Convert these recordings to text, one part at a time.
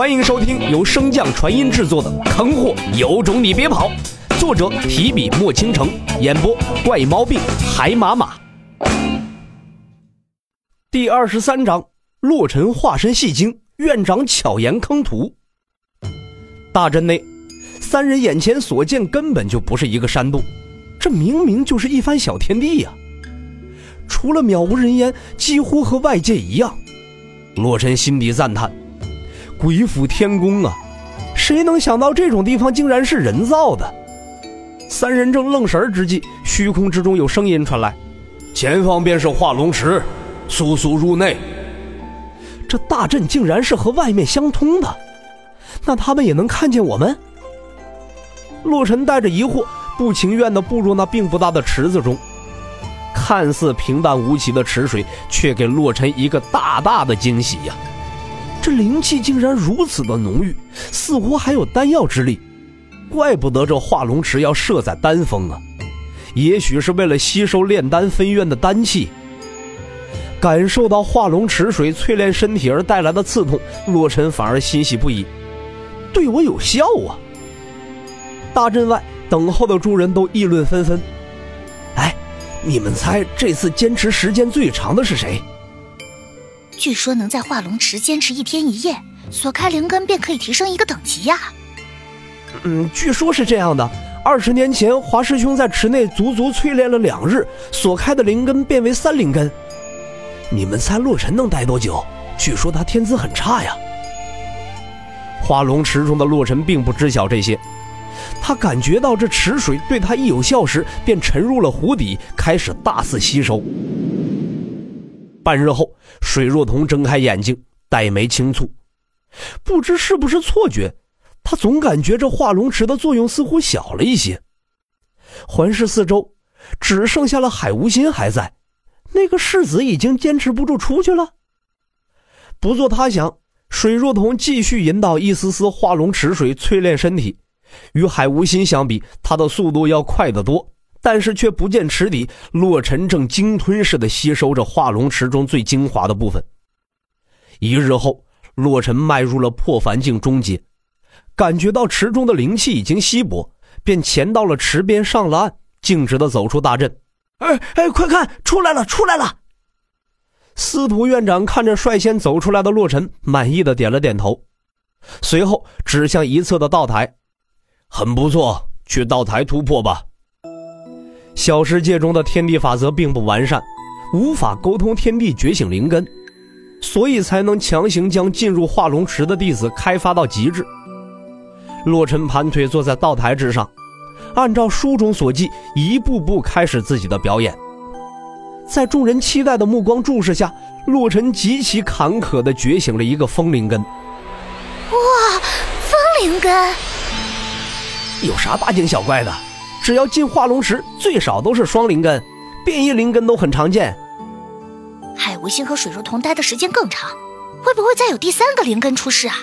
欢迎收听由升降传音制作的《坑货有种你别跑》，作者提笔墨倾城，演播怪毛病海马马。第二十三章：洛尘化身戏精，院长巧言坑徒。大阵内，三人眼前所见根本就不是一个山洞，这明明就是一番小天地呀！除了渺无人烟，几乎和外界一样。洛尘心底赞叹：“鬼斧天工啊！谁能想到这种地方竟然是人造的？”三人正愣神之际，虚空之中有声音传来：“前方便是化龙池，速速入内。”这大阵竟然是和外面相通的，那他们也能看见我们？洛尘带着疑惑，不情愿地步入那并不大的池子中。看似平淡无奇的池水，却给洛尘一个大大的惊喜呀！这灵气竟然如此的浓郁，似乎还有丹药之力，怪不得这化龙池要设在丹峰啊！也许是为了吸收炼丹分院的丹气。感受到化龙池水淬炼身体而带来的刺痛，洛尘反而欣喜不已，对我有效啊！大阵外等候的诸人都议论纷纷。哎你们猜这次坚持时间最长的是谁？据说能在化龙池坚持一天一夜，所开灵根便可以提升一个等级呀。嗯，据说是这样的。二十年前，华师兄在池内足足淬炼了两日，所开的灵根变为三灵根。你们猜洛尘能待多久？据说他天资很差呀。化龙池中的洛尘并不知晓这些。他感觉到这池水对他一有效时，便沉入了湖底，开始大肆吸收。半日后，水若彤睁开眼睛，黛眉轻蹙，不知是不是错觉，他总感觉这化龙池的作用似乎小了一些。环视四周，只剩下了海无心还在，那个世子已经坚持不住出去了。不做他想，水若彤继续引导一丝丝化龙池水淬炼身体。与海无心相比，他的速度要快得多，但是却不见池底，洛尘正鲸吞似的吸收着化龙池中最精华的部分。一日后，洛尘迈入了破凡境中阶，感觉到池中的灵气已经稀薄，便潜到了池边，上了岸，径直的走出大阵。哎哎，快看，出来了，出来了！司徒院长看着率先走出来的洛尘，满意的点了点头，随后指向一侧的道台。很不错，去道台突破吧。小世界中的天地法则并不完善，无法沟通天地觉醒灵根，所以才能强行将进入化龙池的弟子开发到极致。洛尘盘腿坐在道台之上，按照书中所记，一步步开始自己的表演。在众人期待的目光注视下，洛尘极其坎坷地觉醒了一个风灵根。哇，风灵根！有啥大惊小怪的？只要进化龙池，最少都是双灵根，变异灵根都很常见。海无心和水若彤待的时间更长，会不会再有第三个灵根出世啊？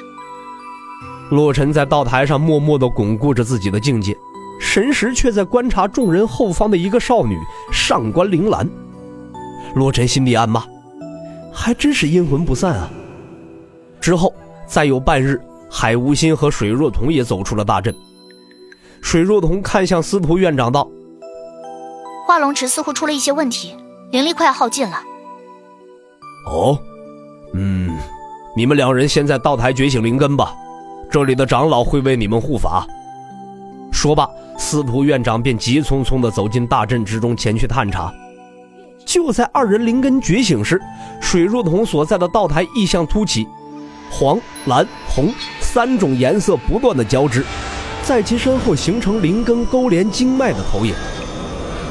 洛尘在道台上默默地巩固着自己的境界，神识却在观察众人后方的一个少女上官铃兰。洛尘心里暗骂：还真是阴魂不散啊！之后再有半日，海无心和水若彤也走出了大阵。水若彤看向司徒院长道：“化龙池似乎出了一些问题，灵力快要耗尽了。”“哦，嗯，你们两人先在道台觉醒灵根吧，这里的长老会为你们护法。”说罢，司徒院长便急匆匆地走进大阵之中，前去探查。就在二人灵根觉醒时，水若彤所在的道台异象突起，黄、蓝、红三种颜色不断的交织。在其身后形成灵根勾连经脉的投影，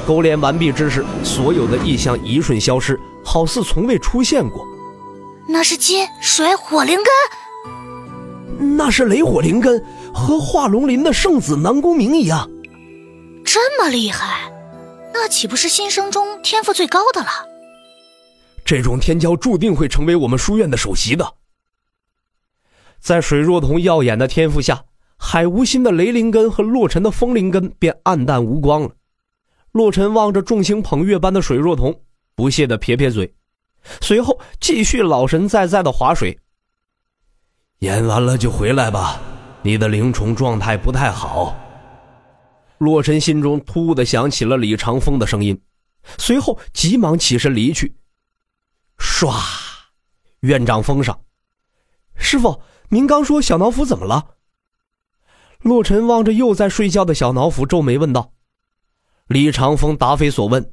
勾连完毕之时，所有的异象一瞬消失，好似从未出现过。那是金水火灵根，那是雷火灵根，和化龙林的圣子南宫明一样。这么厉害，那岂不是新生中天赋最高的了？这种天骄注定会成为我们书院的首席的。在水若彤耀眼的天赋下。海无心的雷灵根和洛尘的风灵根便暗淡无光了。洛尘望着众星捧月般的水若彤，不屑地撇撇嘴，随后继续老神在在的划水。演完了就回来吧，你的灵宠状态不太好。洛尘心中突兀的想起了李长风的声音，随后急忙起身离去。唰，院长封上。师傅，您刚说小脑斧怎么了？洛尘望着又在睡觉的小脑斧，皱眉问道。李长风答非所问：“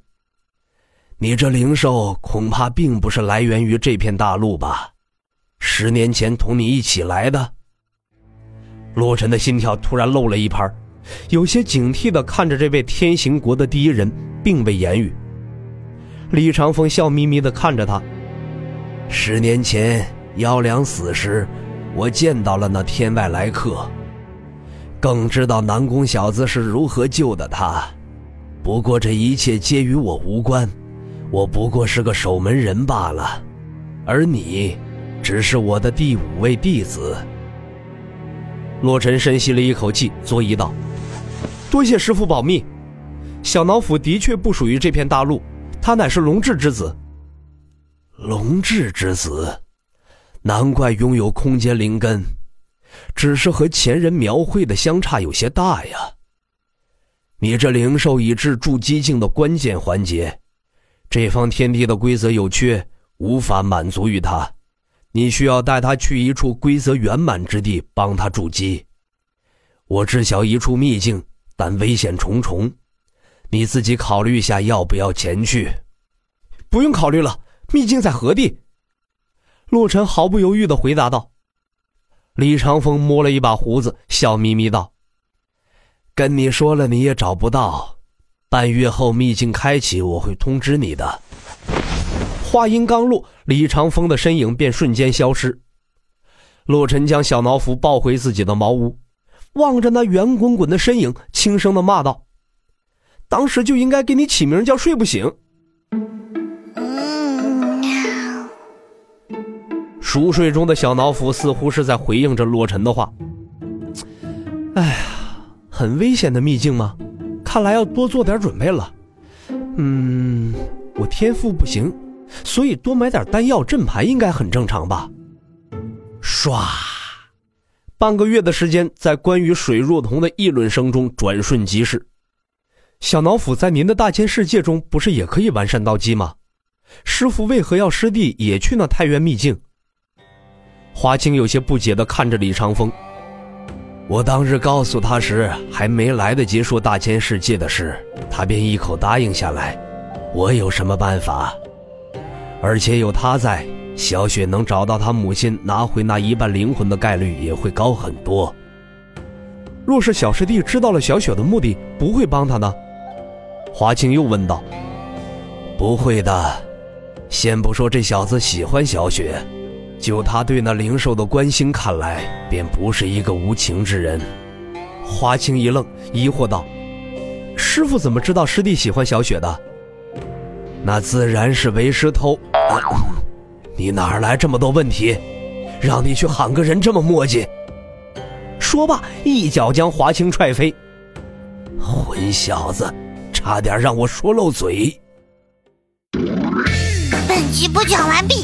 你这灵兽恐怕并不是来源于这片大陆吧？十年前同你一起来的。”洛尘的心跳突然漏了一拍，有些警惕的看着这位天行国的第一人，并未言语。李长风笑眯眯的看着他：“十年前妖良死时，我见到了那天外来客，更知道南宫小子是如何救的他。”不过这一切皆与我无关，我不过是个守门人罢了，而你，只是我的第五位弟子。洛尘深吸了一口气，作揖道：“多谢师傅保密。小脑斧的确不属于这片大陆，他乃是龙志之子。龙志之子，难怪拥有空间灵根，只是和前人描绘的相差有些大呀。”你这灵兽已至筑基境的关键环节，这方天地的规则有缺，无法满足于他。你需要带他去一处规则圆满之地，帮他筑基。我知晓一处秘境，但危险重重，你自己考虑一下要不要前去。不用考虑了，秘境在何地？洛尘毫不犹豫地回答道。李长风摸了一把胡子，笑眯眯道。跟你说了，你也找不到。半月后秘境开启，我会通知你的。话音刚落，李长风的身影便瞬间消失。洛尘将小脑斧抱回自己的茅屋，望着那圆滚滚的身影，轻声的骂道：“当时就应该给你起名叫睡不醒。”熟睡中的小脑斧似乎是在回应着洛尘的话。哎呀。很危险的秘境吗？看来要多做点准备了。嗯，我天赋不行，所以多买点丹药镇牌应该很正常吧。唰，半个月的时间在关于水若彤的议论声中转瞬即逝。小脑斧在您的大千世界中不是也可以完善道基吗？师傅为何要师弟也去那太原秘境？华清有些不解的看着李长风。我当日告诉他时，还没来得及说大千世界的事，他便一口答应下来。我有什么办法？而且有他在，小雪能找到他母亲，拿回那一半灵魂的概率也会高很多。若是小师弟知道了小雪的目的，不会帮他呢？华清又问道。不会的，先不说这小子喜欢小雪。就他对那灵兽的关心看来，便不是一个无情之人。华清一愣，疑惑道：“师傅怎么知道师弟喜欢小雪的？那自然是为师偷。你哪来这么多问题？让你去喊个人这么磨叽？”说罢，一脚将华清踹飞。混小子，差点让我说漏嘴。本集播讲完毕。